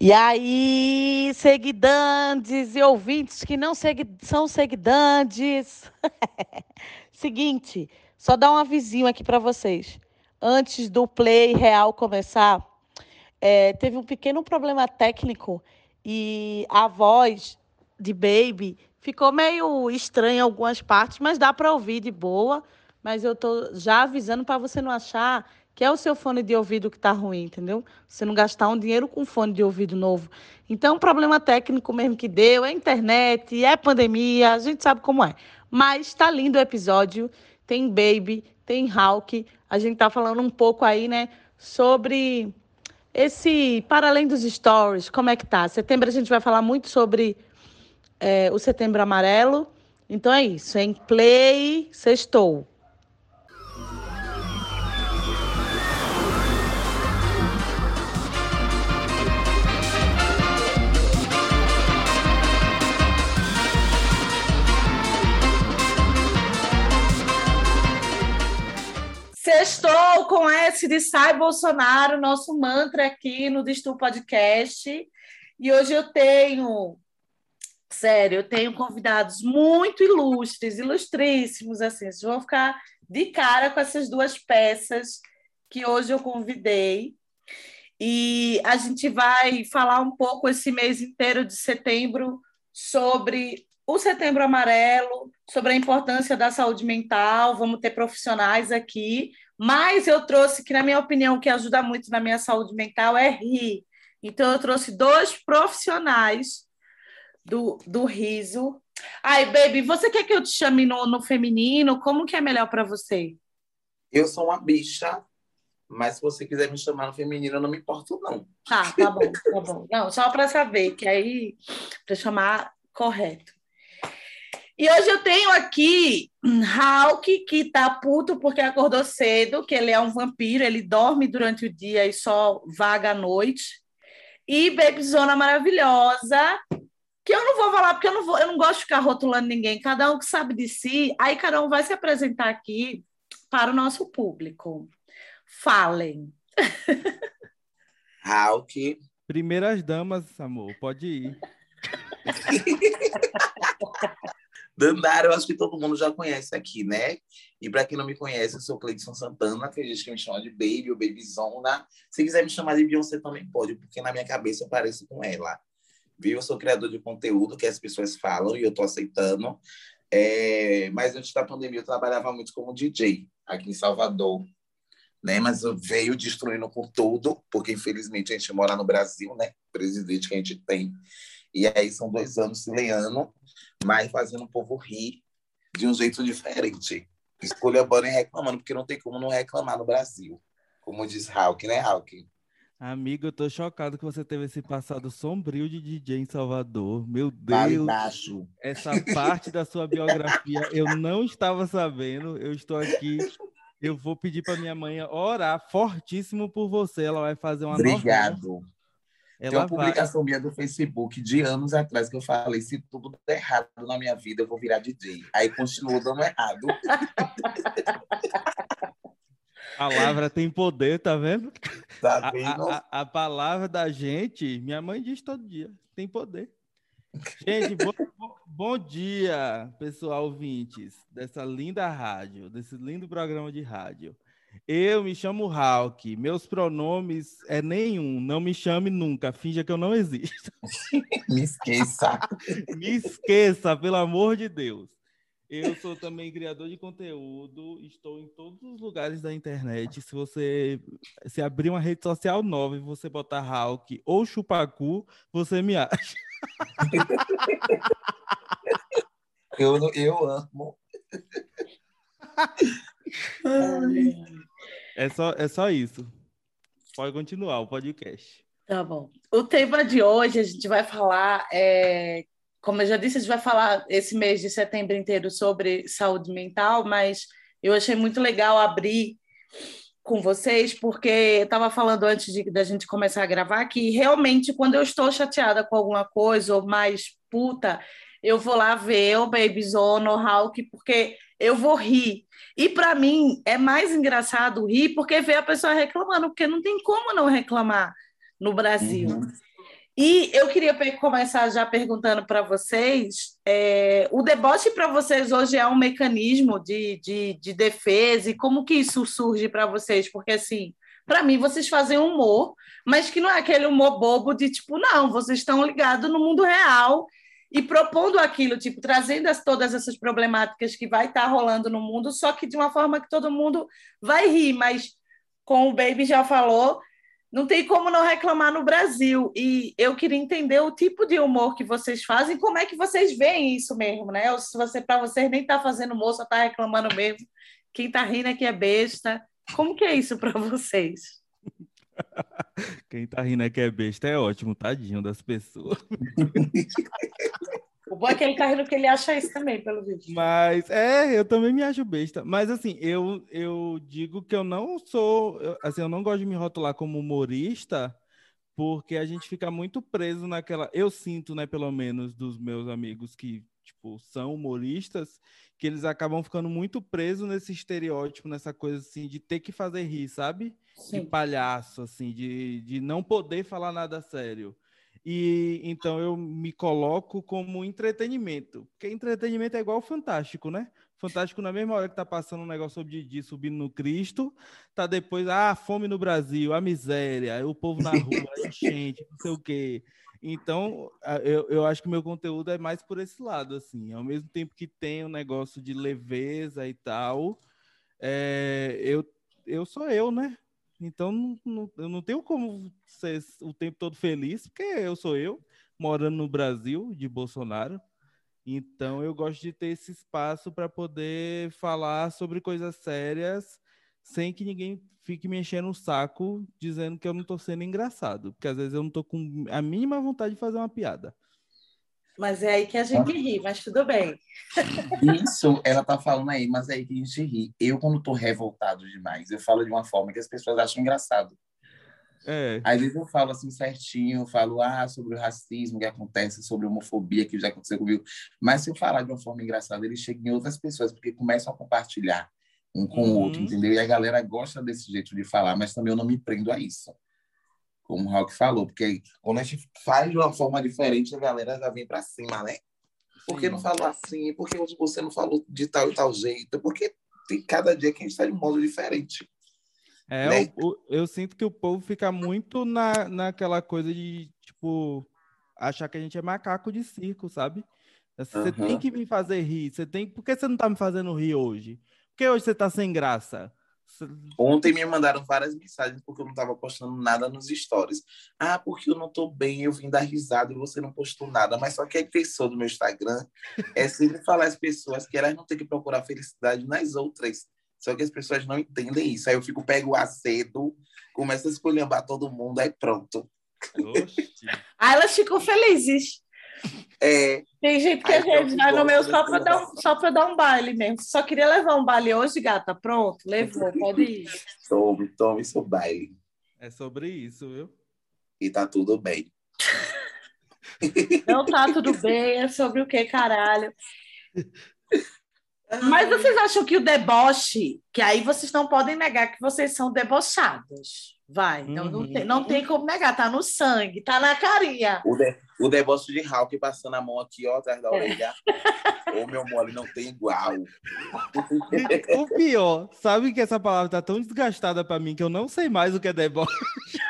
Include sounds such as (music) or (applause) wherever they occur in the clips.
E aí, seguidantes e ouvintes que não segui são seguidantes. (laughs) Seguinte, só dar um avisinho aqui para vocês. Antes do play real começar, é, teve um pequeno problema técnico e a voz de Baby ficou meio estranha em algumas partes, mas dá para ouvir de boa. Mas eu tô já avisando para você não achar que é o seu fone de ouvido que está ruim, entendeu? Você não gastar um dinheiro com fone de ouvido novo. Então, problema técnico mesmo que deu, é internet, é pandemia, a gente sabe como é. Mas está lindo o episódio, tem Baby, tem Hulk, a gente está falando um pouco aí, né, sobre esse, para além dos stories, como é que tá? Setembro a gente vai falar muito sobre é, o Setembro Amarelo, então é isso, em play, sextou. Sextou com S de Sai Bolsonaro, nosso mantra aqui no Distu Podcast. E hoje eu tenho, sério, eu tenho convidados muito ilustres, ilustríssimos, assim. Vocês vão ficar de cara com essas duas peças que hoje eu convidei. E a gente vai falar um pouco esse mês inteiro de setembro sobre o Setembro Amarelo, sobre a importância da saúde mental, vamos ter profissionais aqui, mas eu trouxe que, na minha opinião, o que ajuda muito na minha saúde mental é rir. Então, eu trouxe dois profissionais do, do riso. Ai, baby, você quer que eu te chame no, no feminino? Como que é melhor para você? Eu sou uma bicha, mas se você quiser me chamar no feminino, eu não me importo, não. Tá, tá bom, tá bom. Não, só para saber, que aí, para chamar correto. E hoje eu tenho aqui Hulk, que tá puto porque acordou cedo, que ele é um vampiro, ele dorme durante o dia e só vaga à noite. E Babyzona maravilhosa, que eu não vou falar porque eu não, vou, eu não gosto de ficar rotulando ninguém, cada um que sabe de si. Aí cada um vai se apresentar aqui para o nosso público. Falem. (laughs) Hulk. Primeiras damas, amor, pode ir. (laughs) Dandara, eu acho que todo mundo já conhece aqui, né? E para quem não me conhece, eu sou Cleidson Santana, tem gente que me chama de Baby ou Babyzona. Se quiser me chamar de Beyoncé também pode, porque na minha cabeça eu pareço com ela. Viu? Eu sou criador de conteúdo que as pessoas falam e eu estou aceitando. É... Mas antes da pandemia eu trabalhava muito como DJ aqui em Salvador. Né? Mas veio destruindo com tudo, porque infelizmente a gente mora no Brasil, né? Presidente que a gente tem. E aí são dois anos se leando mas fazendo o povo rir de um jeito diferente. Escolha a e reclamando, porque não tem como não reclamar no Brasil. Como diz Hulk, né, Hulk? Amigo, eu tô chocado que você teve esse passado sombrio de DJ em Salvador. Meu Deus! Vale essa parte da sua biografia eu não estava sabendo. Eu estou aqui. Eu vou pedir para minha mãe orar fortíssimo por você. Ela vai fazer uma Obrigado. Novela. Ela Tem uma vai... publicação minha do Facebook de anos atrás que eu falei: se tudo der errado na minha vida, eu vou virar DJ. Aí continua dando errado. (laughs) A palavra tem poder, tá vendo? Tá vendo? A, a, a, palavra da gente, minha mãe diz todo dia, tem poder. Gente, bom, bom dia, pessoal ouvintes dessa linda rádio, desse lindo programa de rádio. Eu me chamo Hulk. Meus pronomes é nenhum. Não me chame nunca. Finja que eu não existo. (laughs) me esqueça. me esqueça, pelo amor de Deus. Eu sou também criador de conteúdo. Estou em todos os lugares da internet. Se você se abrir uma rede social nova e você botar Hulk ou Chupacu, você me acha. eu, eu amo. É só, é só isso. Pode continuar o podcast. Tá bom. O tema de hoje a gente vai falar, é, como eu já disse, a gente vai falar esse mês de setembro inteiro sobre saúde mental, mas eu achei muito legal abrir com vocês, porque eu estava falando antes de, da gente começar a gravar que realmente quando eu estou chateada com alguma coisa ou mais puta, eu vou lá ver o Babyzone ou Hulk, porque eu vou rir. E para mim é mais engraçado rir porque ver a pessoa reclamando, porque não tem como não reclamar no Brasil. Uhum. E eu queria começar já perguntando para vocês: é, o deboche para vocês hoje é um mecanismo de, de, de defesa, e como que isso surge para vocês? Porque, assim, para mim, vocês fazem humor, mas que não é aquele humor bobo de tipo, não, vocês estão ligados no mundo real e propondo aquilo, tipo, trazendo as, todas essas problemáticas que vai estar tá rolando no mundo, só que de uma forma que todo mundo vai rir, mas como o Baby já falou, não tem como não reclamar no Brasil. E eu queria entender o tipo de humor que vocês fazem, como é que vocês veem isso mesmo, né? Ou se você, para vocês, nem está fazendo humor, só está reclamando mesmo. Quem está rindo aqui é besta. Como que é isso para vocês? (laughs) Quem está rindo aqui é besta é ótimo, tadinho das pessoas. (laughs) Bom é que ele tá rindo porque ele acha isso também, pelo vídeo. Mas, é, eu também me acho besta. Mas, assim, eu, eu digo que eu não sou... Assim, eu não gosto de me rotular como humorista, porque a gente fica muito preso naquela... Eu sinto, né, pelo menos, dos meus amigos que, tipo, são humoristas, que eles acabam ficando muito presos nesse estereótipo, nessa coisa, assim, de ter que fazer rir, sabe? Sim. De palhaço, assim, de, de não poder falar nada sério. E então eu me coloco como entretenimento, porque entretenimento é igual fantástico, né? Fantástico na mesma hora que tá passando um negócio sobre Didi subindo no Cristo, tá depois, ah, fome no Brasil, a miséria, o povo na rua, a (laughs) enchente, não sei o quê. Então, eu, eu acho que meu conteúdo é mais por esse lado, assim. Ao mesmo tempo que tem o um negócio de leveza e tal, é, eu, eu sou eu, né? Então, não, não, eu não tenho como ser o tempo todo feliz, porque eu sou eu, morando no Brasil, de Bolsonaro. Então, eu gosto de ter esse espaço para poder falar sobre coisas sérias, sem que ninguém fique me enchendo o saco dizendo que eu não estou sendo engraçado. Porque às vezes eu não estou com a mínima vontade de fazer uma piada. Mas é aí que a gente ri, mas tudo bem. Isso, ela tá falando aí, mas é aí que a gente ri. Eu, quando tô revoltado demais, eu falo de uma forma que as pessoas acham engraçado. É. Às vezes eu falo assim certinho, eu falo ah, sobre o racismo que acontece, sobre a homofobia que já aconteceu comigo. Mas se eu falar de uma forma engraçada, ele chega em outras pessoas, porque começam a compartilhar um com uhum. o outro, entendeu? E a galera gosta desse jeito de falar, mas também eu não me prendo a isso como o Rock falou, porque quando a gente faz de uma forma diferente, a galera já vem para cima, né? Por que não falou assim? Por que você não falou de tal e tal jeito? Porque tem cada dia que a gente está de um modo diferente. É, né? eu, eu, sinto que o povo fica muito na, naquela coisa de, tipo, achar que a gente é macaco de circo, sabe? Você uhum. tem que me fazer rir. Você tem... Por que você não está me fazendo rir hoje? Por que hoje você está sem graça? Ontem me mandaram várias mensagens porque eu não estava postando nada nos stories. Ah, porque eu não estou bem, eu vim dar risada e você não postou nada. Mas só que a intenção do meu Instagram é sempre falar às pessoas que elas não têm que procurar felicidade nas outras. Só que as pessoas não entendem isso. Aí eu fico, pego o acedo, começo a escolhambar todo mundo, aí pronto. aí elas ficam felizes. É, Tem gente que a gente vai no meu só para dar, um, só dar um baile mesmo. Só queria levar um baile hoje, gata. Pronto, levou, pode ir. Tome, tome seu baile. É sobre isso, viu? E tá tudo bem. Não tá tudo bem, é sobre o que, caralho? Mas vocês acham que o deboche, que aí vocês não podem negar que vocês são debochados. Vai, então uhum. não, tem, não tem como negar, tá no sangue, tá na carinha. O, de, o deboche de Hulk passando a mão aqui, ó, atrás da orelha. Ô, meu mole, não tem igual. O pior, sabe que essa palavra tá tão desgastada para mim que eu não sei mais o que é deboche. (laughs)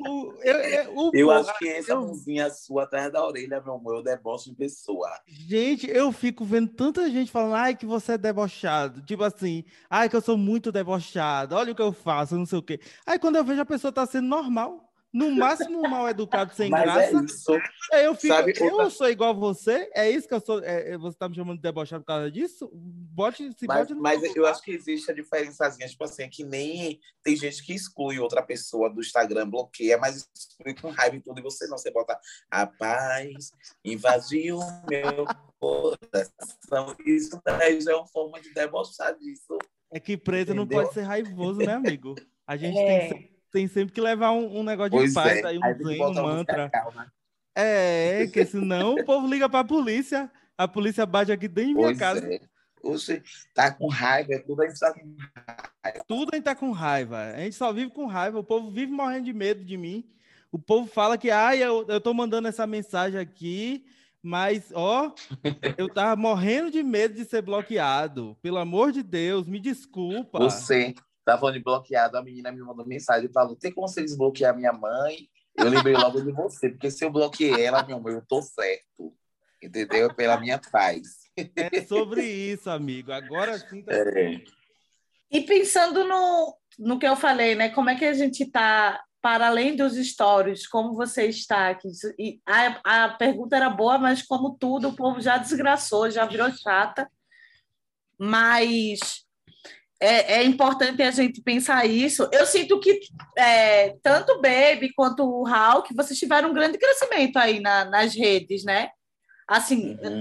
o, eu, eu, eu acho que essa eu... mãozinha sua atrás da orelha, meu amor, é o deboche de pessoa. Gente, eu fico vendo tanta gente falando, ai, que você é debochado. Tipo assim, ai, que eu sou muito debochado, olha o que eu faço, não sei o quê. Aí quando eu vejo a pessoa tá sendo normal no máximo mal educado sem Mas é graça. É isso. Eu fico, Sabe, eu outra... sou igual a você? É isso que eu sou? É, é, você tá me chamando de debochado por causa disso? Bote, se mas, bote mas eu acho que existe a diferençazinha, tipo assim, é que nem tem gente que exclui outra pessoa do Instagram, bloqueia, mas exclui com raiva e tudo, e você não, você bota a paz invadiu meu coração. Isso daí já é uma forma de debochar disso. É que preto Entendeu? não pode ser raivoso, né, amigo? A gente é. tem tem sempre que levar um, um negócio de pois paz, é. aí um aí zen, um mantra. É, que senão o povo liga para a polícia, a polícia bate aqui dentro da minha casa. É. Você tá com raiva, é tudo a gente tá com raiva. Tudo a gente tá com raiva. A gente só vive com raiva. O povo vive morrendo de medo de mim. O povo fala que, ah, eu, eu tô mandando essa mensagem aqui, mas, ó, (laughs) eu tava morrendo de medo de ser bloqueado. Pelo amor de Deus, me desculpa. Você tá falando de bloqueado, a menina me mandou mensagem e falou: tem como você desbloquear minha mãe? Eu lembrei logo de você, porque se eu bloqueei ela, meu amor, eu tô certo. Entendeu? Pela minha paz. É sobre isso, amigo. Agora sim tá. É. E pensando no, no que eu falei, né? Como é que a gente está para além dos stories, como você está aqui? E a, a pergunta era boa, mas como tudo, o povo já desgraçou, já virou chata. Mas é, é importante a gente pensar isso. Eu sinto que é, tanto o Baby quanto o Hulk, vocês tiveram um grande crescimento aí na, nas redes, né? Assim, Uhum.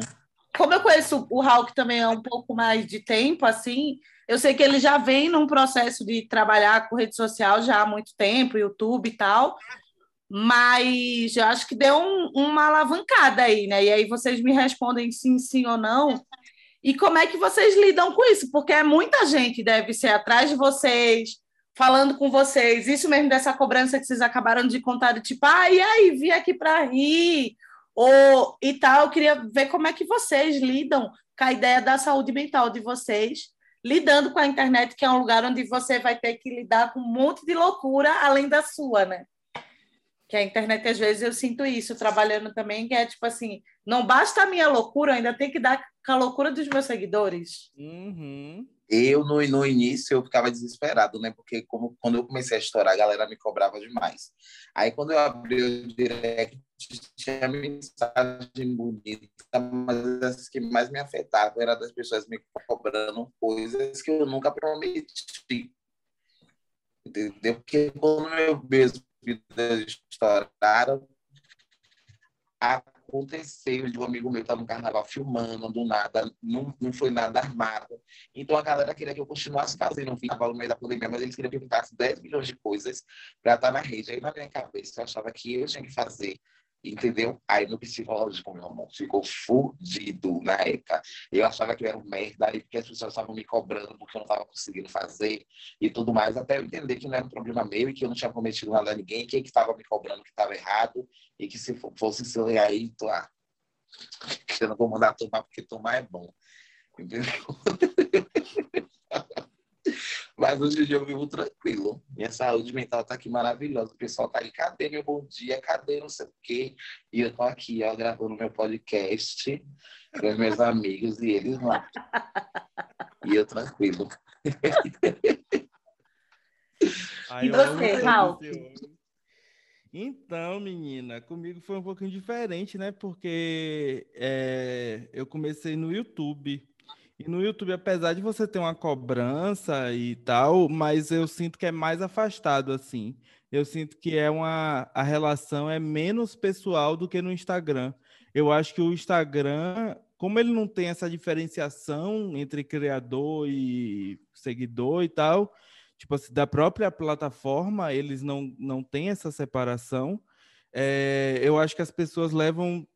como eu conheço o Hulk também há um pouco mais de tempo, assim, eu sei que ele já vem num processo de trabalhar com rede social já há muito tempo, YouTube e tal, mas eu acho que deu um- uma alavancada aí, né? E aí vocês me respondem sim, sim ou não. E como é que vocês lidam com isso? Porque é muita gente deve ser atrás de vocês, falando com vocês, isso mesmo dessa cobrança que vocês acabaram de contar, de tipo, ah, e aí, vim aqui para rir, ou e tal. Eu queria ver como é que vocês lidam com a ideia da saúde mental de vocês, lidando com a internet, que é um lugar onde você vai ter que lidar com um monte de loucura além da sua, né? Que a internet, às vezes, eu sinto isso, trabalhando também, que é tipo assim, não basta a minha loucura, ainda tem que dar com a loucura dos meus seguidores. Uhum. Eu, no, no início, eu ficava desesperado, né? Porque como, quando eu comecei a estourar, a galera me cobrava demais. Aí, quando eu abri o direct, tinha mensagem bonita, mas as que mais me afetavam era das pessoas me cobrando coisas que eu nunca prometi. Entendeu? Porque quando eu meus vídeos estouraram, aconteceu de um amigo meu estar no carnaval filmando, do nada, não, não foi nada armado. Então a galera queria que eu continuasse fazendo um carnaval no meio da pandemia, mas eles queriam que eu pintasse 10 milhões de coisas para estar na rede. Aí na minha cabeça eu achava que eu tinha que fazer. Entendeu? Aí meu psicológico, meu amor, ficou fudido na época. Eu achava que eu era um merda, aí porque as pessoas estavam me cobrando porque eu não estava conseguindo fazer e tudo mais, até eu entender que não era um problema meu e que eu não tinha prometido nada a ninguém, quem que estava me cobrando que estava errado e que se fo- fosse isso aí, tô, ah, eu não vou mandar tomar porque tomar é bom. Entendeu? (laughs) Mas hoje em dia eu vivo tranquilo. Minha saúde mental tá aqui maravilhosa. O pessoal tá aí, cadê meu bom dia? Cadê não sei o quê? E eu tô aqui, ó, gravando meu podcast com os meus amigos e eles lá. E eu tranquilo. Ai, E você, Raul? Então, menina, comigo foi um pouquinho diferente, né? Porque é, eu comecei no YouTube. E no YouTube, apesar de você ter uma cobrança e tal, mas eu sinto que é mais afastado, assim. Eu sinto que é uma, a relação é menos pessoal do que no Instagram. Eu acho que o Instagram, como ele não tem essa diferenciação entre criador e seguidor e tal, tipo assim, da própria plataforma, eles não, não têm essa separação. É, eu acho que as pessoas levam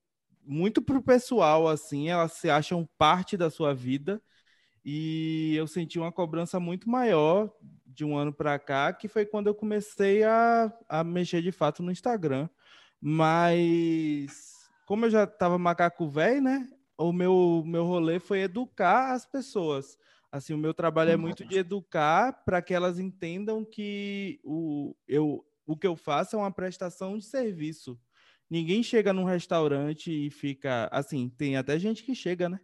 muito pro pessoal, assim, elas se acham parte da sua vida. E eu senti uma cobrança muito maior de um ano para cá, que foi quando eu comecei a, a mexer de fato no Instagram. Mas, como eu já estava macaco velho, né? O meu, meu rolê foi educar as pessoas. Assim, o meu trabalho é muito de educar para que elas entendam que o, eu, o que eu faço é uma prestação de serviço. Ninguém chega num restaurante e fica. Assim, tem até gente que chega, né?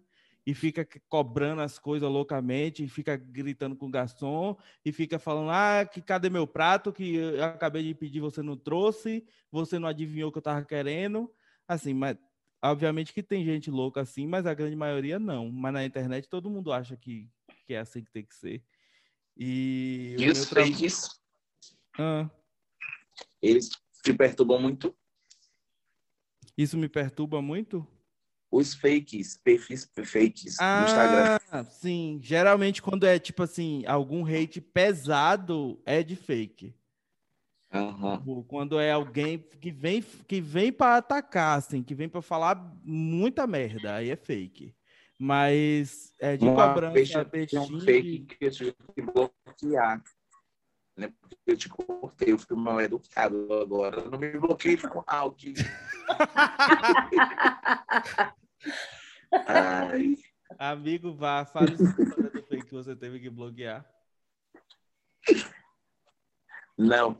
E fica cobrando as coisas loucamente, e fica gritando com o garçom, e fica falando: ah, que cadê meu prato? Que eu acabei de pedir, você não trouxe, você não adivinhou o que eu tava querendo. Assim, mas obviamente que tem gente louca assim, mas a grande maioria não. Mas na internet todo mundo acha que, que é assim que tem que ser. E, E os tra- fakes, Ah, eles te perturbam muito? Isso me perturba muito? Os fakes, perfis fakes no Instagram. Ah, sim. Geralmente, quando é tipo assim, algum hate pesado, é de fake. Tipo, Quando é alguém que vem, que vem para atacar, assim, que vem para falar muita merda, aí é fake. Mas é de Uma cobrança, vez tinha um fake que eu tive que bloquear. Né? Porque eu te cortei, eu fui mal educado agora. Não me bloqueei com áudio. (laughs) Ai, Amigo, vá, fale sobre fake que você teve que bloquear. não.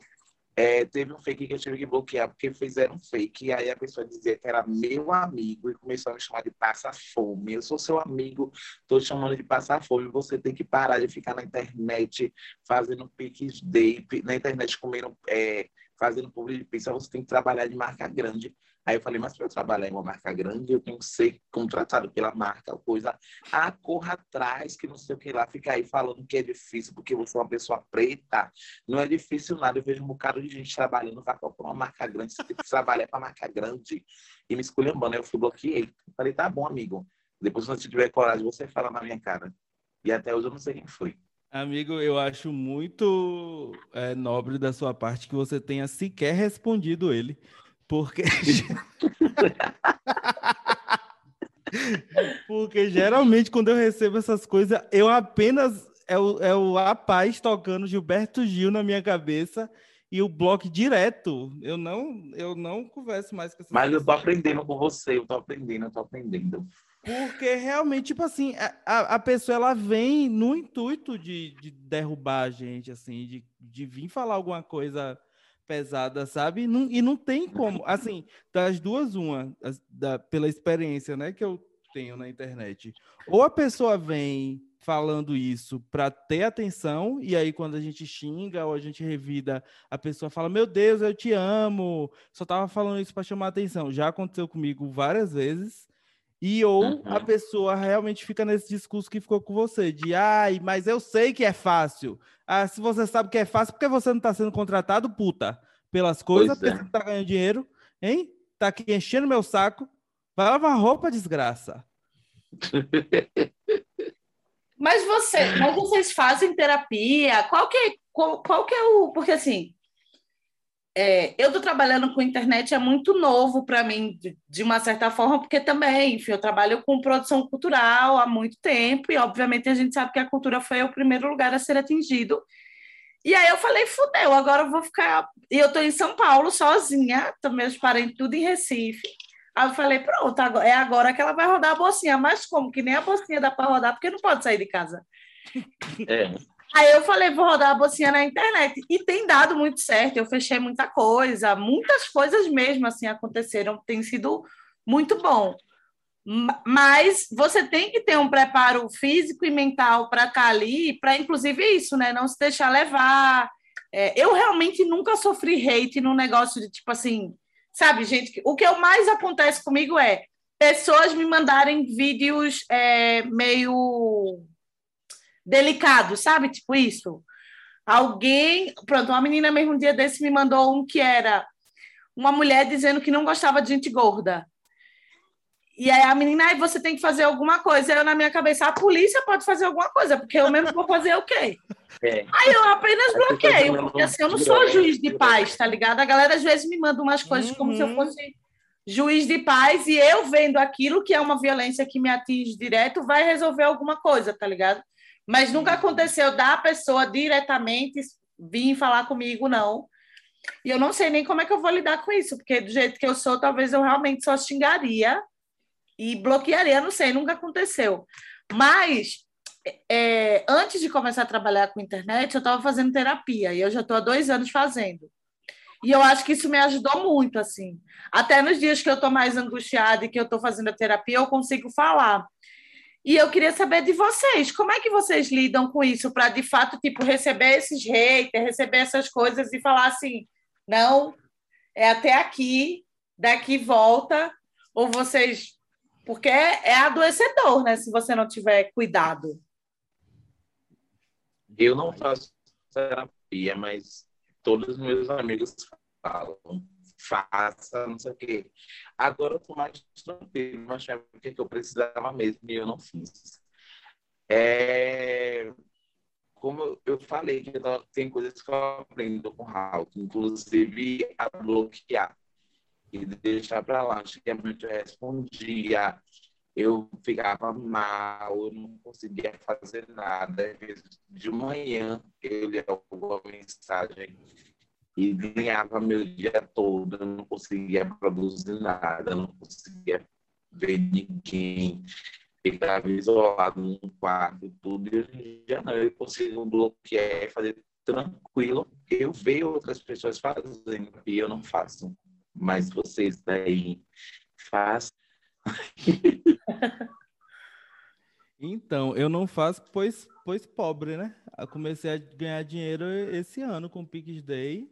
É, teve um fake que eu tive que bloquear porque fizeram um fake. E aí a pessoa dizia que era meu amigo e começou a me chamar de passa-fome. Eu sou seu amigo, tô chamando de passa-fome. Você tem que parar de ficar na internet fazendo piques day, na internet comendo, é, fazendo publi de pizza. Você tem que trabalhar de marca grande. Aí eu falei, mas para eu trabalhar em uma marca grande, eu tenho que ser contratado pela marca, coisa. Ah, corra atrás, que não sei o que lá, fica aí falando que é difícil porque você é uma pessoa preta. Não é difícil nada. Eu vejo um bocado de gente trabalhando para uma marca grande. Você tem que trabalhar para marca grande. E me esculhambando. Aí eu fui bloqueei. Falei, tá bom, amigo. Depois, se você tiver coragem, você fala na minha cara. E até hoje eu não sei quem foi. Amigo, eu acho muito é, nobre da sua parte que você tenha sequer respondido ele. Porque. (laughs) Porque geralmente quando eu recebo essas coisas, eu apenas. É o, é o rapaz tocando Gilberto Gil na minha cabeça e o bloco direto. Eu não, eu não converso mais com essas Mas eu tô pessoas. aprendendo com você. Eu tô aprendendo, eu tô aprendendo. Porque realmente, tipo assim, a, a- pessoa ela vem no intuito de, de derrubar a gente, assim, de, de vir falar alguma coisa pesada, sabe? E não, e não tem como, assim, das duas, uma, da, pela experiência, né, que eu tenho na internet. Ou a pessoa vem falando isso para ter atenção, e aí quando a gente xinga ou a gente revida, a pessoa fala: Meu Deus, eu te amo, só tava falando isso para chamar atenção. Já aconteceu comigo várias vezes. E ou a Uhum. pessoa realmente fica nesse discurso que ficou com você, de ai, mas eu sei que é fácil. Ah, se você sabe que é fácil, por que você não está sendo contratado, puta? Pelas coisas, Pois porque é. você não tá ganhando dinheiro, hein? Tá aqui enchendo meu saco. Vai lavar roupa, desgraça. (laughs) Mas você, mas vocês fazem terapia? Qual que é, qual, qual que é o. Porque assim, é, eu estou trabalhando com internet é muito novo para mim, de, uma certa forma, porque também, enfim, eu trabalho com produção cultural há muito tempo, e obviamente a gente sabe que a cultura foi o primeiro lugar a ser atingido. E aí eu falei, fudeu, agora eu vou ficar. E eu estou em São Paulo sozinha, meus parentes tudo em Recife. Aí eu falei, pronto, é agora que ela vai rodar a bolsinha. Mas como que nem a bolsinha dá para rodar, porque não pode sair de casa. É. Aí eu falei, vou rodar a bolsinha na internet. E tem dado muito certo, eu fechei muita coisa, muitas coisas mesmo assim aconteceram, tem sido muito bom. Ma- Mas você tem que ter um preparo físico e mental para estar ali, para inclusive isso, né? Não se deixar levar. É, eu realmente nunca sofri hate no negócio de tipo assim, sabe, gente? O que mais acontece comigo é pessoas me mandarem vídeos é, meio delicados, sabe? Tipo isso. Alguém, pronto, uma menina mesmo um dia desse me mandou um que era uma mulher dizendo que não gostava de gente gorda. E aí a menina, aí você tem que fazer alguma coisa. Aí eu na minha cabeça, a polícia pode fazer alguma coisa, porque eu mesmo vou fazer o quê? É. Aí eu apenas bloqueio, porque assim, eu não sou juiz de paz, tá ligado? A galera às vezes me manda umas coisas como se eu Uhum. fosse juiz de paz e eu vendo aquilo que é uma violência que me atinge direto, vai resolver alguma coisa, tá ligado? Mas nunca aconteceu da pessoa diretamente vir falar comigo, não. E eu não sei nem como é que eu vou lidar com isso, porque do jeito que eu sou, talvez eu realmente só xingaria e bloquearia, não sei, nunca aconteceu. Mas é, antes de começar a trabalhar com internet, eu estava fazendo terapia e eu já estou há dois anos fazendo. E eu acho que isso me ajudou muito, assim. Até nos dias que eu estou mais angustiada e que eu estou fazendo a terapia, eu consigo falar. E eu queria saber de vocês, como é que vocês lidam com isso para de fato tipo receber esses haters, receber essas coisas e falar assim, não, é até aqui, daqui volta, ou vocês porque é, é adoecedor, né, se você não tiver cuidado. Eu não faço terapia, mas todos os meus amigos falam, faça, não sei o quê. Agora eu tô mais tranquilo, mas o que eu precisava mesmo e eu não fiz. É, Como eu- falei, que tem coisas que eu aprendo com o Raul, inclusive a bloquear e deixar para lá. Antigamente eu respondia, eu ficava mal, eu não conseguia fazer nada. De manhã, eu lia alguma mensagem e ganhava meu dia todo, eu não conseguia produzir nada, não conseguia ver ninguém, ficava isolado num quarto, tudo, e hoje em dia não, eu consigo bloquear, fazer tranquilo. Eu vejo outras pessoas fazendo e eu não faço, mas vocês daí fazem. (laughs) Então, eu não faço, pois, pois pobre, né? Eu comecei a ganhar dinheiro esse ano com o Pix Day,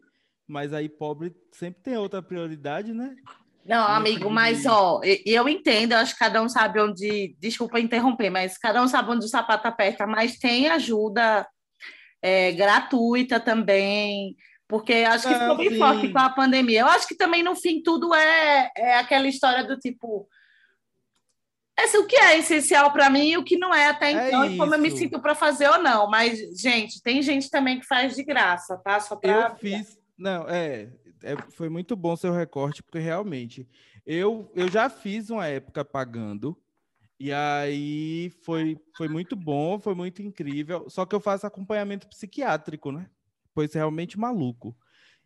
mas aí pobre sempre tem outra prioridade, né? Não, amigo, mas ó, eu entendo, eu acho que cada um sabe onde. Desculpa interromper, mas cada um sabe onde o sapato aperta, mas tem ajuda é, gratuita também, porque acho que ficou bem forte com a pandemia. Eu acho que também, no fim, tudo é, é aquela história do tipo. Esse, o que é essencial para mim e o que não é até é então, é e como eu me sinto para fazer ou não. Mas, gente, tem gente também que faz de graça, tá? Só pra... Eu fiz. Não, é, é, foi muito bom seu recorte, porque realmente eu, eu já fiz uma época pagando, e aí foi, foi muito bom, foi muito incrível. Só que eu faço acompanhamento psiquiátrico, né? Pois realmente maluco.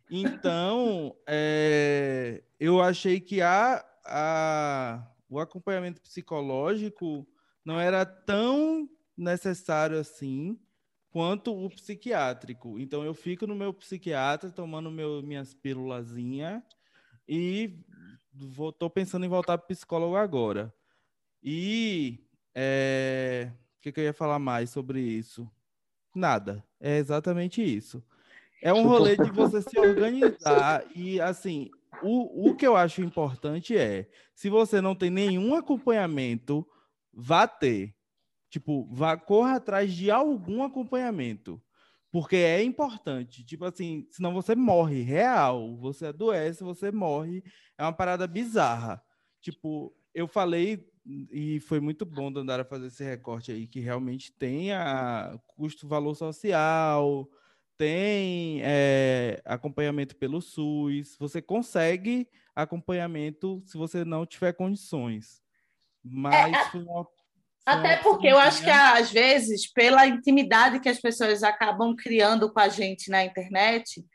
Então, (laughs) é, eu achei que a, a, o acompanhamento psicológico não era tão necessário assim quanto o psiquiátrico. Então eu fico no meu psiquiatra tomando meu, minhas pílulazinhas e vou, tô pensando em voltar para psicólogo agora. E é, o que, que eu ia falar mais sobre isso? Nada. É exatamente isso. É um rolê de você se organizar e assim, o, o que eu acho importante é, se você não tem nenhum acompanhamento, vá ter. Tipo, vá, corra atrás de algum acompanhamento. Porque é importante. Tipo assim, senão você morre, real. Você adoece, você morre. É uma parada bizarra. Tipo, eu falei, e foi muito bom da Andara fazer esse recorte aí, que realmente tem a custo-valor social, tem é, acompanhamento pelo SUS, você consegue acompanhamento se você não tiver condições. Mas é, foi uma até porque eu acho que, às vezes, pela intimidade que as pessoas acabam criando com a gente na internet,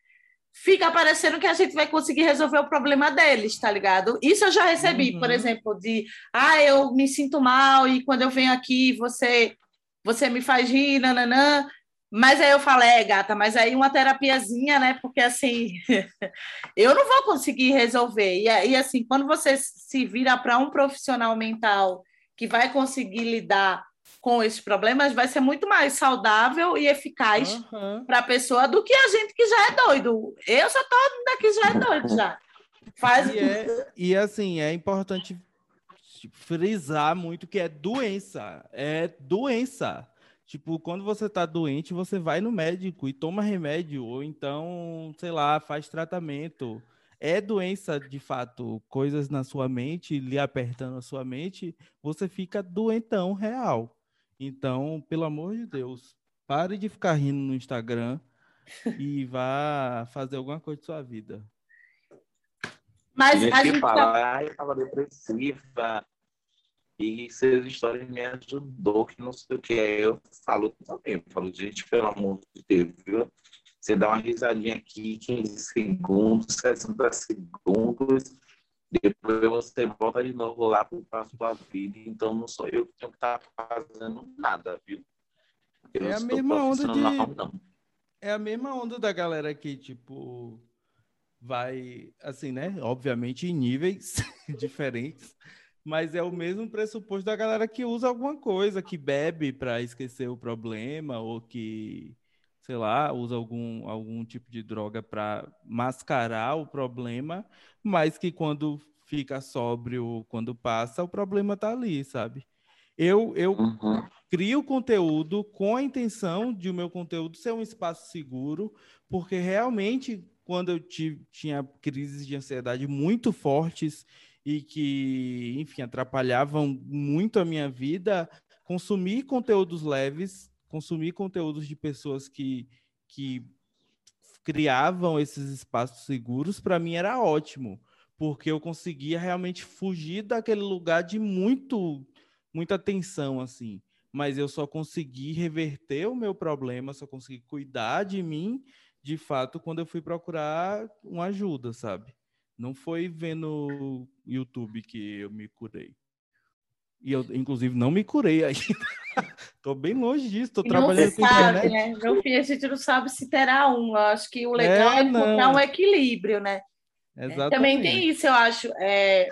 fica parecendo que a gente vai conseguir resolver o problema deles, tá ligado? Isso eu já recebi, uhum. por exemplo, de ah, eu me sinto mal e quando eu venho aqui você você me faz rir, nananã. Mas aí eu falo, é, gata, mas aí uma terapiazinha, né? Porque assim, (laughs) eu não vou conseguir resolver. E, e assim, quando você se vira para um profissional mental que vai conseguir lidar com esses problemas vai ser muito mais saudável e eficaz uhum. para a pessoa do que a gente que já é doido. Eu só tô daqui já é doido já. Faz... E, é, e assim, é importante frisar muito que é doença. É doença. Tipo, quando você tá doente, você vai no médico e toma remédio, ou então, sei lá, faz tratamento é doença de fato, coisas na sua mente, lhe apertando a sua mente, você fica doentão real. Então, pelo amor de Deus, pare de ficar rindo no Instagram e vá fazer alguma coisa de sua vida. Mas a gente fala, tá... ah, eu estava depressiva e suas histórias me ajudou, que não sei o que. Eu falo também, eu falo, gente, pelo amor de Deus, viu? Você dá uma risadinha aqui, 15 segundos, 60 segundos, depois você volta de novo lá para a sua vida. Então não sou eu que tenho que estar tá fazendo nada, viu? Eu é a mesma onda de. Não. É a mesma onda da galera que, tipo, vai, assim, né? Obviamente em níveis (laughs) diferentes, mas é o mesmo pressuposto da galera que usa alguma coisa, que bebe para esquecer o problema, ou que sei lá, usa algum, algum tipo de droga para mascarar o problema, mas que quando fica sóbrio, quando passa, o problema tá ali, sabe? Eu, eu uhum. crio conteúdo com a intenção de o meu conteúdo ser um espaço seguro, porque realmente, quando eu tive, tinha crises de ansiedade muito fortes e que, enfim, atrapalhavam muito a minha vida, consumir conteúdos leves consumir conteúdos de pessoas que, que criavam esses espaços seguros, para mim era ótimo, porque eu conseguia realmente fugir daquele lugar de muito muita atenção assim, mas eu só consegui reverter o meu problema, só consegui cuidar de mim, de fato, quando eu fui procurar uma ajuda, sabe? Não foi vendo YouTube que eu me curei. E eu, inclusive, não me curei ainda. (laughs) tô bem longe disso, tô trabalhando com sabe, internet. Né? Meu filho, a gente não sabe se terá um. Eu acho que o legal é, é encontrar um equilíbrio, né? Exatamente. Também tem isso, eu acho. É,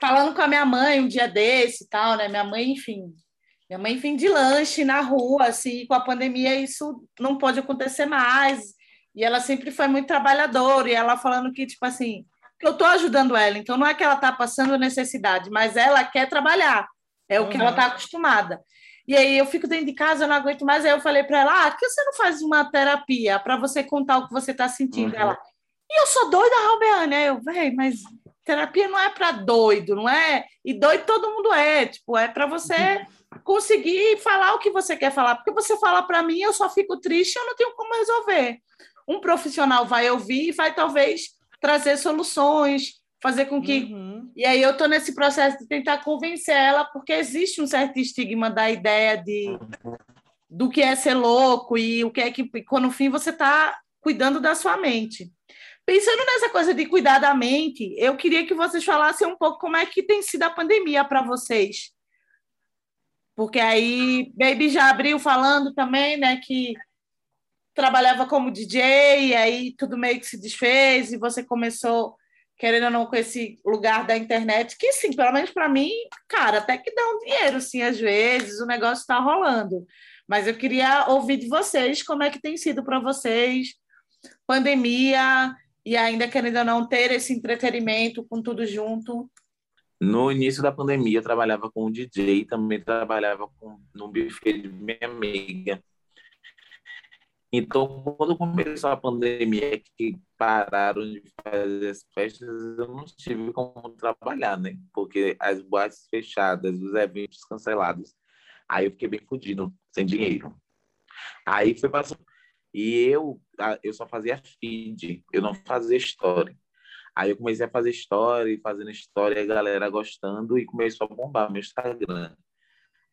falando com a minha mãe um dia desse e tal, né? Minha mãe, enfim, minha mãe vem de lanche na rua, assim, com a pandemia isso não pode acontecer mais. E ela sempre foi muito trabalhadora, e ela falando que, tipo assim, eu estou ajudando ela, então não é que ela está passando necessidade, mas ela quer trabalhar, é o que ela está acostumada. E aí eu fico dentro de casa, eu não aguento mais. Aí eu falei para ela: ah, por que você não faz uma terapia para você contar o que você está sentindo? Uhum. Ela, e eu sou doida, Robeane. Aí eu, velho, mas terapia não é para doido, não é? E doido todo mundo é, tipo, é para você conseguir falar o que você quer falar. Porque você fala para mim, eu só fico triste, eu não tenho como resolver. Um profissional vai ouvir e vai talvez trazer soluções, fazer com que. Uhum. E aí eu estou nesse processo de tentar convencer ela, porque existe um certo estigma da ideia de do que é ser louco e o que é que quando no fim você está cuidando da sua mente. Pensando nessa coisa de cuidar da mente, eu queria que vocês falassem um pouco como é que tem sido a pandemia para vocês. Porque aí Baby já abriu falando também, né, que trabalhava como DJ, e aí tudo meio que se desfez, e você começou, querendo ou não, com esse lugar da internet, que sim, pelo menos para mim, cara, até que dá um dinheiro, sim, às vezes, o negócio está rolando. Mas eu queria ouvir de vocês como é que tem sido para vocês, pandemia, e ainda querendo ou não ter esse entretenimento com tudo junto. No início da pandemia, eu trabalhava com um DJ, também trabalhava com, no buffet de minha amiga. Então, quando começou a pandemia, que pararam de fazer as festas, eu não tive como trabalhar, né? Porque as boates fechadas, os eventos cancelados. Aí eu fiquei bem fodido, sem dinheiro. Aí foi passando. E eu, eu só fazia feed, eu não fazia story. Aí eu comecei a fazer story, fazendo história, a galera gostando e começou a bombar meu Instagram.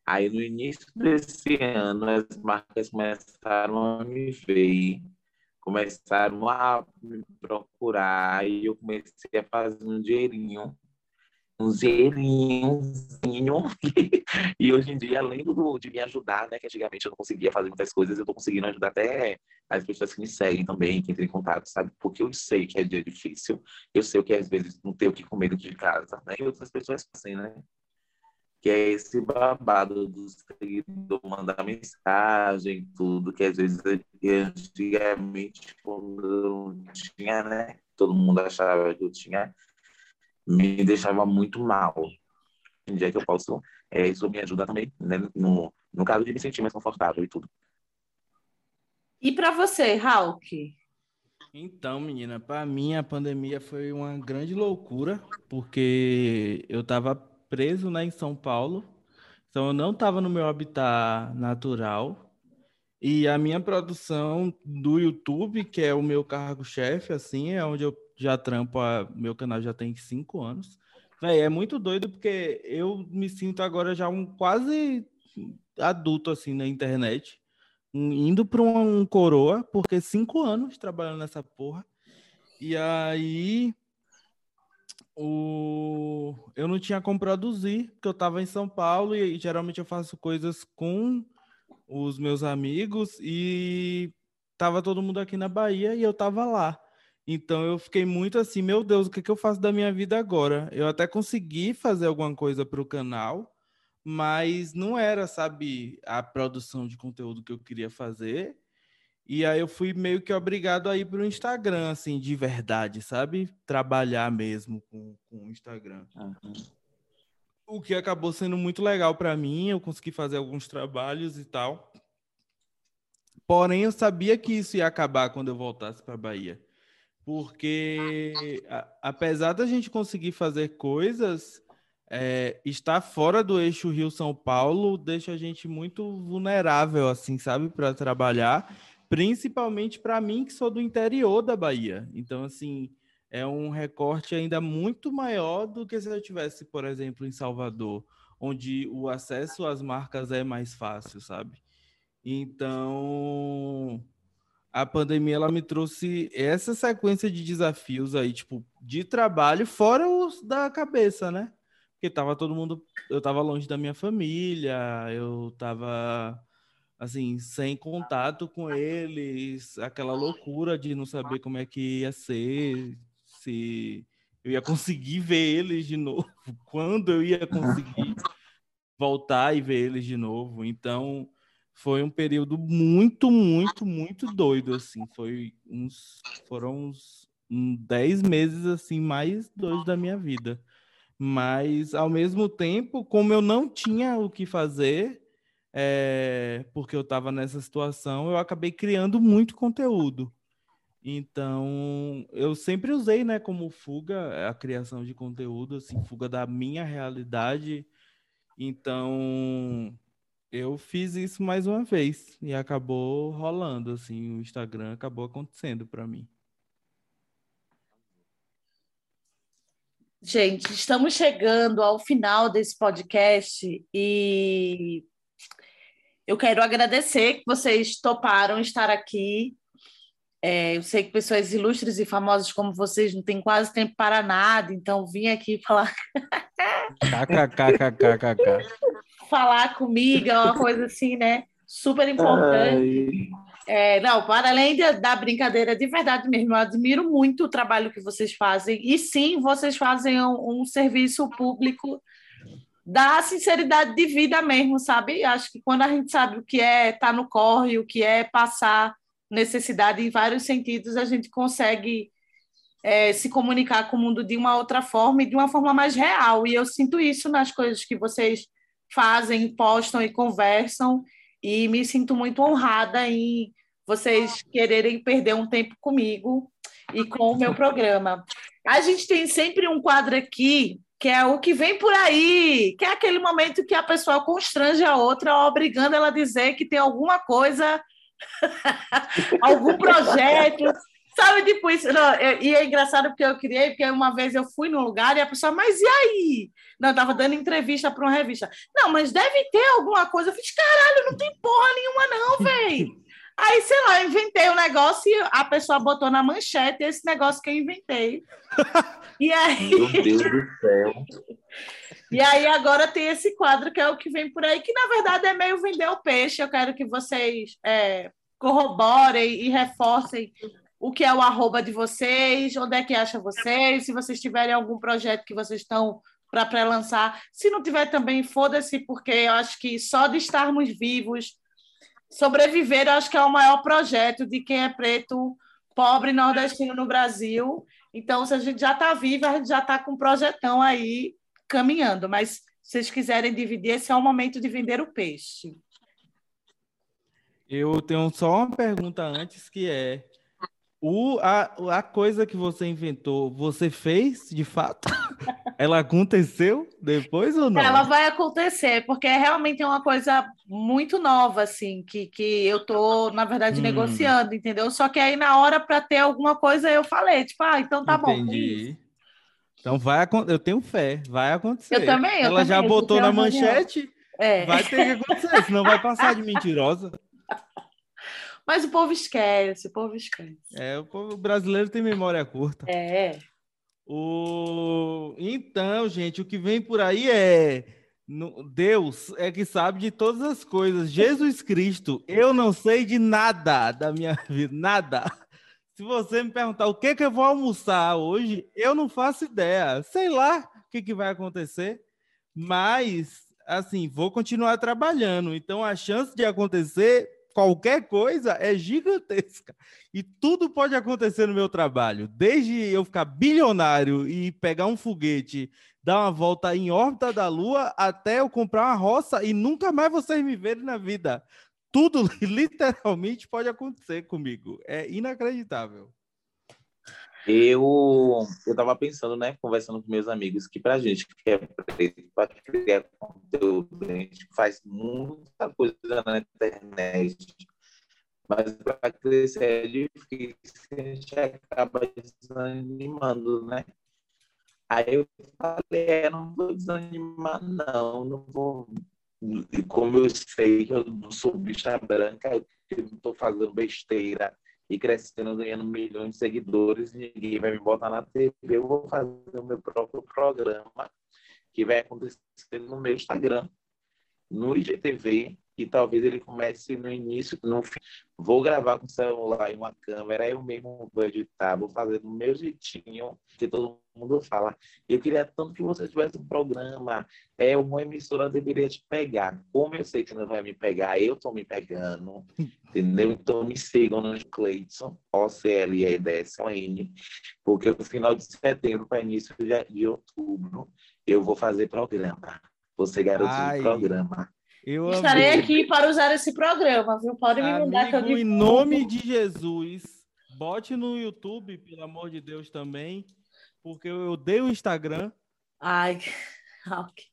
Aí no início desse ano as marcas começaram a me ver, começaram a me procurar, e eu comecei a fazer um dinheirinho, um dinheirinhozinho. (laughs) e hoje em dia, além do, de me ajudar, né, que antigamente eu não conseguia fazer muitas coisas, eu estou conseguindo ajudar até as pessoas que me seguem também, que entram em contato, sabe? Porque eu sei que é dia difícil, eu sei que às vezes não tenho o que comer dentro de casa, né? E outras pessoas assim, né? Que é esse babado do seguidor mandar mensagem, tudo, que às vezes antigamente, quando eu não tinha, né? Todo mundo achava que eu tinha, me deixava muito mal. Em dia que eu posso, é, isso me ajuda também, né? No, no caso de me sentir mais confortável e tudo. E para você, Hulk? Então, menina, para mim a pandemia foi uma grande loucura, porque eu estava preso né, em São Paulo, então eu não estava no meu habitat natural. E a minha produção do YouTube, que é o meu cargo-chefe, assim, é onde eu já trampo, a, meu canal já tem cinco anos. Véi, é muito doido porque eu me sinto agora já um quase adulto, assim, na internet, indo para um, um coroa, porque cinco anos trabalhando nessa porra. E aí o... eu não tinha como produzir, porque eu estava em São Paulo e, e geralmente eu faço coisas com os meus amigos e tava todo mundo aqui na Bahia e eu tava lá. Então eu fiquei muito assim, meu Deus, o que, que eu faço da minha vida agora? Eu até consegui fazer alguma coisa para o canal, mas não era, sabe, a produção de conteúdo que eu queria fazer. E aí eu fui meio que obrigado a ir para o Instagram, assim, de verdade, sabe? Trabalhar mesmo com, com o Instagram. Uhum. O que acabou sendo muito legal para mim, eu consegui fazer alguns trabalhos e tal. Porém, eu sabia que isso ia acabar quando eu voltasse para Bahia. Porque, a, apesar da gente conseguir fazer coisas, é, estar fora do eixo Rio-São Paulo deixa a gente muito vulnerável, assim, sabe, para trabalhar principalmente para mim que sou do interior da Bahia. Então, assim, é um recorte ainda muito maior do que se eu tivesse, por exemplo, em Salvador onde o acesso às marcas é mais fácil, sabe? Então, a pandemia ela me trouxe essa sequência de desafios aí, tipo, de trabalho, fora os da cabeça, né? Porque tava todo mundo, eu tava longe da minha família, eu tava assim, sem contato com eles, aquela loucura de não saber como é que ia ser, se eu ia conseguir ver eles de novo, (laughs) quando eu ia conseguir voltar e ver eles de novo. Então, foi um período muito, muito, muito doido, assim. Foi uns, foram uns, uns 10 meses, assim, mais doidos da minha vida. Mas, ao mesmo tempo, como eu não tinha o que fazer, é, porque eu estava nessa situação, eu acabei criando muito conteúdo. Então, eu sempre usei, né, como fuga a criação de conteúdo, assim, fuga da minha realidade. Então, eu fiz isso mais uma vez e acabou rolando, assim, o Instagram acabou acontecendo para mim. Gente, estamos chegando ao final desse podcast e eu quero agradecer que vocês toparam estar aqui. É, eu sei que pessoas ilustres e famosas como vocês não têm quase tempo para nada, então vim aqui falar. KKKKKK falar comigo, é uma coisa assim, né? Super importante. É, não, para além da brincadeira, de verdade mesmo, eu admiro muito o trabalho que vocês fazem. E sim, vocês fazem um, um serviço público da sinceridade de vida mesmo, sabe? Acho que quando a gente sabe o que é estar tá no corre, o que é passar necessidade em vários sentidos, a gente consegue é, se comunicar com o mundo de uma outra forma e de uma forma mais real. E eu sinto isso nas coisas que vocês fazem, postam e conversam, e me sinto muito honrada em vocês quererem perder um tempo comigo e com o meu programa. A gente tem sempre um quadro aqui que é o que vem por aí, que é aquele momento que a pessoa constrange a outra, obrigando ela a dizer que tem alguma coisa, (laughs) algum projeto, Sabe, tipo isso. Não, e é engraçado porque eu criei, porque uma vez eu fui num lugar e a pessoa, mas e aí? Não, eu tava dando entrevista para uma revista. Não, mas deve ter alguma coisa. Eu fiz, caralho, não tem porra nenhuma, não, velho. Aí, sei lá, eu inventei o um negócio e a pessoa botou na manchete esse negócio que eu inventei. E aí. Meu Deus do céu. E aí agora tem esse quadro que é o que vem por aí, que na verdade é meio vender o peixe. Eu quero que vocês é, corroborem e reforcem o que é o arroba de vocês, onde é que acha vocês, se vocês tiverem algum projeto que vocês estão para pré-lançar. Se não tiver também, foda-se, porque eu acho que só de estarmos vivos, sobreviver, acho que é o maior projeto de quem é preto, pobre, nordestino no Brasil. Então, se a gente já está vivo, a gente já está com um projetão aí caminhando. Mas se vocês quiserem dividir, esse é o momento de vender o peixe. Eu tenho só uma pergunta antes, que é o, a, a coisa que você inventou, você fez de fato? (laughs) Ela aconteceu depois ou não? Ela vai acontecer, porque é realmente uma coisa muito nova, assim, que, que eu tô, na verdade, hum. negociando, entendeu? Só que aí na hora para ter alguma coisa eu falei, tipo, ah, então tá Entendi. bom. Entendi. Então vai eu tenho fé, vai acontecer. Eu também. Eu Ela também, já botou na manchete, é. vai ter que acontecer, senão vai passar de (laughs) mentirosa. Mas o povo esquece, o povo esquece. É, o povo brasileiro tem memória curta. É. O... Então, gente, o que vem por aí é. Deus é que sabe de todas as coisas. Jesus Cristo, eu não sei de nada da minha (laughs) vida, nada. Se você me perguntar o que, que eu vou almoçar hoje, eu não faço ideia. Sei lá o que, que vai acontecer, mas, assim, vou continuar trabalhando. Então, a chance de acontecer qualquer coisa é gigantesca. E tudo pode acontecer no meu trabalho. Desde eu ficar bilionário e pegar um foguete, dar uma volta em órbita da Lua, até eu comprar uma roça e nunca mais vocês me verem na vida. Tudo (laughs) literalmente pode acontecer comigo. É inacreditável. Eu eu tava pensando, né, conversando com meus amigos, que pra gente que é preto, para criar conteúdo, a gente faz muita coisa na internet, mas para crescer é difícil, a gente acaba desanimando, né? Aí eu falei, é, não vou desanimar, não, não vou. Como eu sei que eu não sou bicha branca, eu não estou fazendo besteira e crescendo, ganhando milhões de seguidores, ninguém vai me botar na TV, eu vou fazer o meu próprio programa, que vai acontecer no meu Instagram, no IGTV, e talvez ele comece no início, no fim. Vou gravar com o celular e uma câmera, eu mesmo vou editar, vou fazer do meu jeitinho, que todo mundo fala. Eu queria tanto que você tivesse um programa, é uma emissora deveria te pegar. Como eu sei que não vai me pegar, eu tô me pegando, entendeu? Então me sigam no Cleiton, O-C-L-E-D-S-O-N, porque no final de setembro para início de, outubro eu vou fazer programa. Você garoto de programa. Eu Estarei amei. aqui para usar esse programa, viu? Pode me mandar que eu Em nome de Jesus, bote no YouTube, pelo amor de Deus, também, porque eu odeio o Instagram. Ai, (laughs) ok.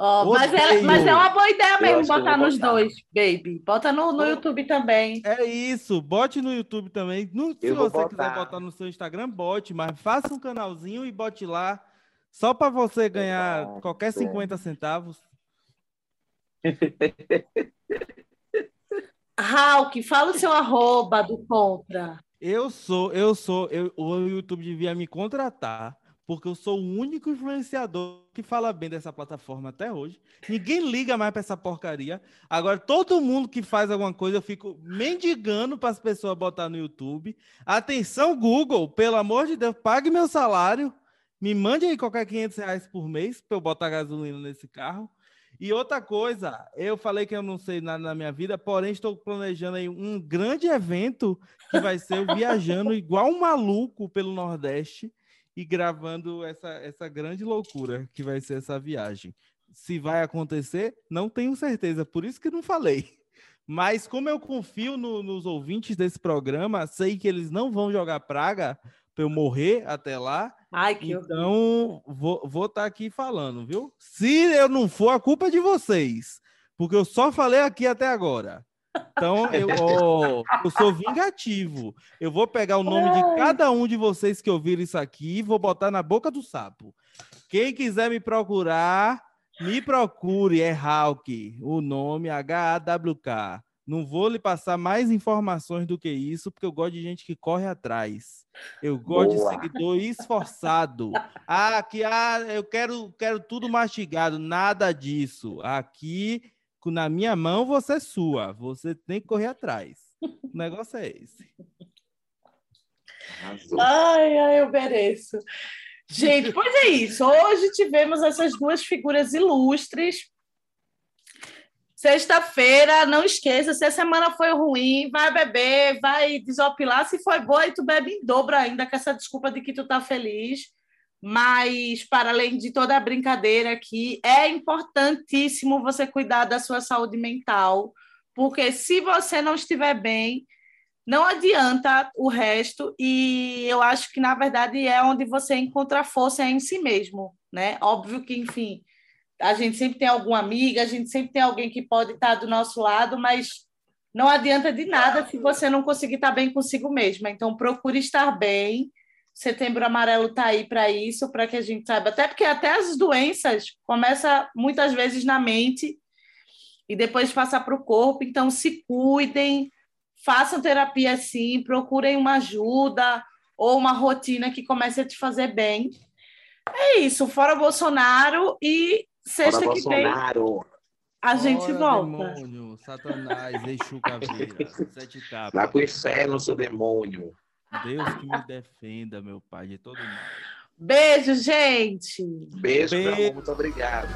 Oh, mas, é, mas é uma boa ideia mesmo botar nos botar. dois, baby. Bota no, no YouTube também. É isso, bote no YouTube também. No, se você botar. quiser botar no seu Instagram, bote, mas faça um canalzinho e bote lá, só para você ganhar Exato. qualquer 50 centavos. Hulk, fala o seu arroba do Contra. Eu sou, eu sou, eu, o YouTube devia me contratar, porque eu sou o único influenciador que fala bem dessa plataforma até hoje. Ninguém liga mais para essa porcaria. Agora, todo mundo que faz alguma coisa, eu fico mendigando para as pessoas botar no YouTube. Atenção, Google, pelo amor de Deus, pague meu salário. Me mande aí qualquer 500 reais por mês para eu botar gasolina nesse carro. E outra coisa, eu falei que eu não sei nada na minha vida, porém estou planejando aí um grande evento que vai ser eu (laughs) viajando igual um maluco pelo Nordeste e gravando essa, essa grande loucura que vai ser essa viagem. Se vai acontecer, não tenho certeza, por isso que não falei. Mas como eu confio no, nos ouvintes desse programa, sei que eles não vão jogar praga para eu morrer até lá, Ai, que então, vou estar vou tá aqui falando, viu? Se eu não for, a culpa é de vocês. Porque eu só falei aqui até agora. Então, eu, (laughs) oh, eu sou vingativo. Eu vou pegar o nome de cada um de vocês que ouviram isso aqui e vou botar na boca do sapo. Quem quiser me procurar, me procure. É Hulk. O nome H-A-W-K. Não vou lhe passar mais informações do que isso, porque eu gosto de gente que corre atrás. Eu gosto Boa. de seguidor esforçado. (laughs) Ah, que ah, eu quero, quero tudo mastigado. Nada disso. Aqui, na minha mão, você é sua. Você tem que correr atrás. O negócio é esse. Ai, ai, eu mereço. Gente, pois é isso. Hoje tivemos essas duas figuras ilustres Sexta-feira, não esqueça, se a semana foi ruim, vai beber, vai desopilar. Se foi boa, e tu bebe em dobro ainda, com essa desculpa de que tu tá feliz. Mas, para além de toda a brincadeira aqui, é importantíssimo você cuidar da sua saúde mental, porque se você não estiver bem, não adianta o resto, e eu acho que, na verdade, é onde você encontra força em si mesmo, né? Óbvio que, enfim, a gente sempre tem alguma amiga, a gente sempre tem alguém que pode estar do nosso lado, mas não adianta de nada se você não conseguir estar bem consigo mesma. Então, procure estar bem. Setembro Amarelo está aí para isso, para que a gente saiba. Até porque até as doenças começam muitas vezes na mente e depois passa para o corpo. Então, se cuidem, façam terapia sim, procurem uma ajuda ou uma rotina que comece a te fazer bem. É isso, fora Bolsonaro e Sexta Fora que Bolsonaro. vem. A gente Fora volta. Demônio, Satanás, Exu Caveira, Sete Capas. Lá pro inferno, seu demônio. Deus que me defenda, meu pai, de todo mal. Beijo, gente. Beijo, Beijo. Amor, muito obrigado.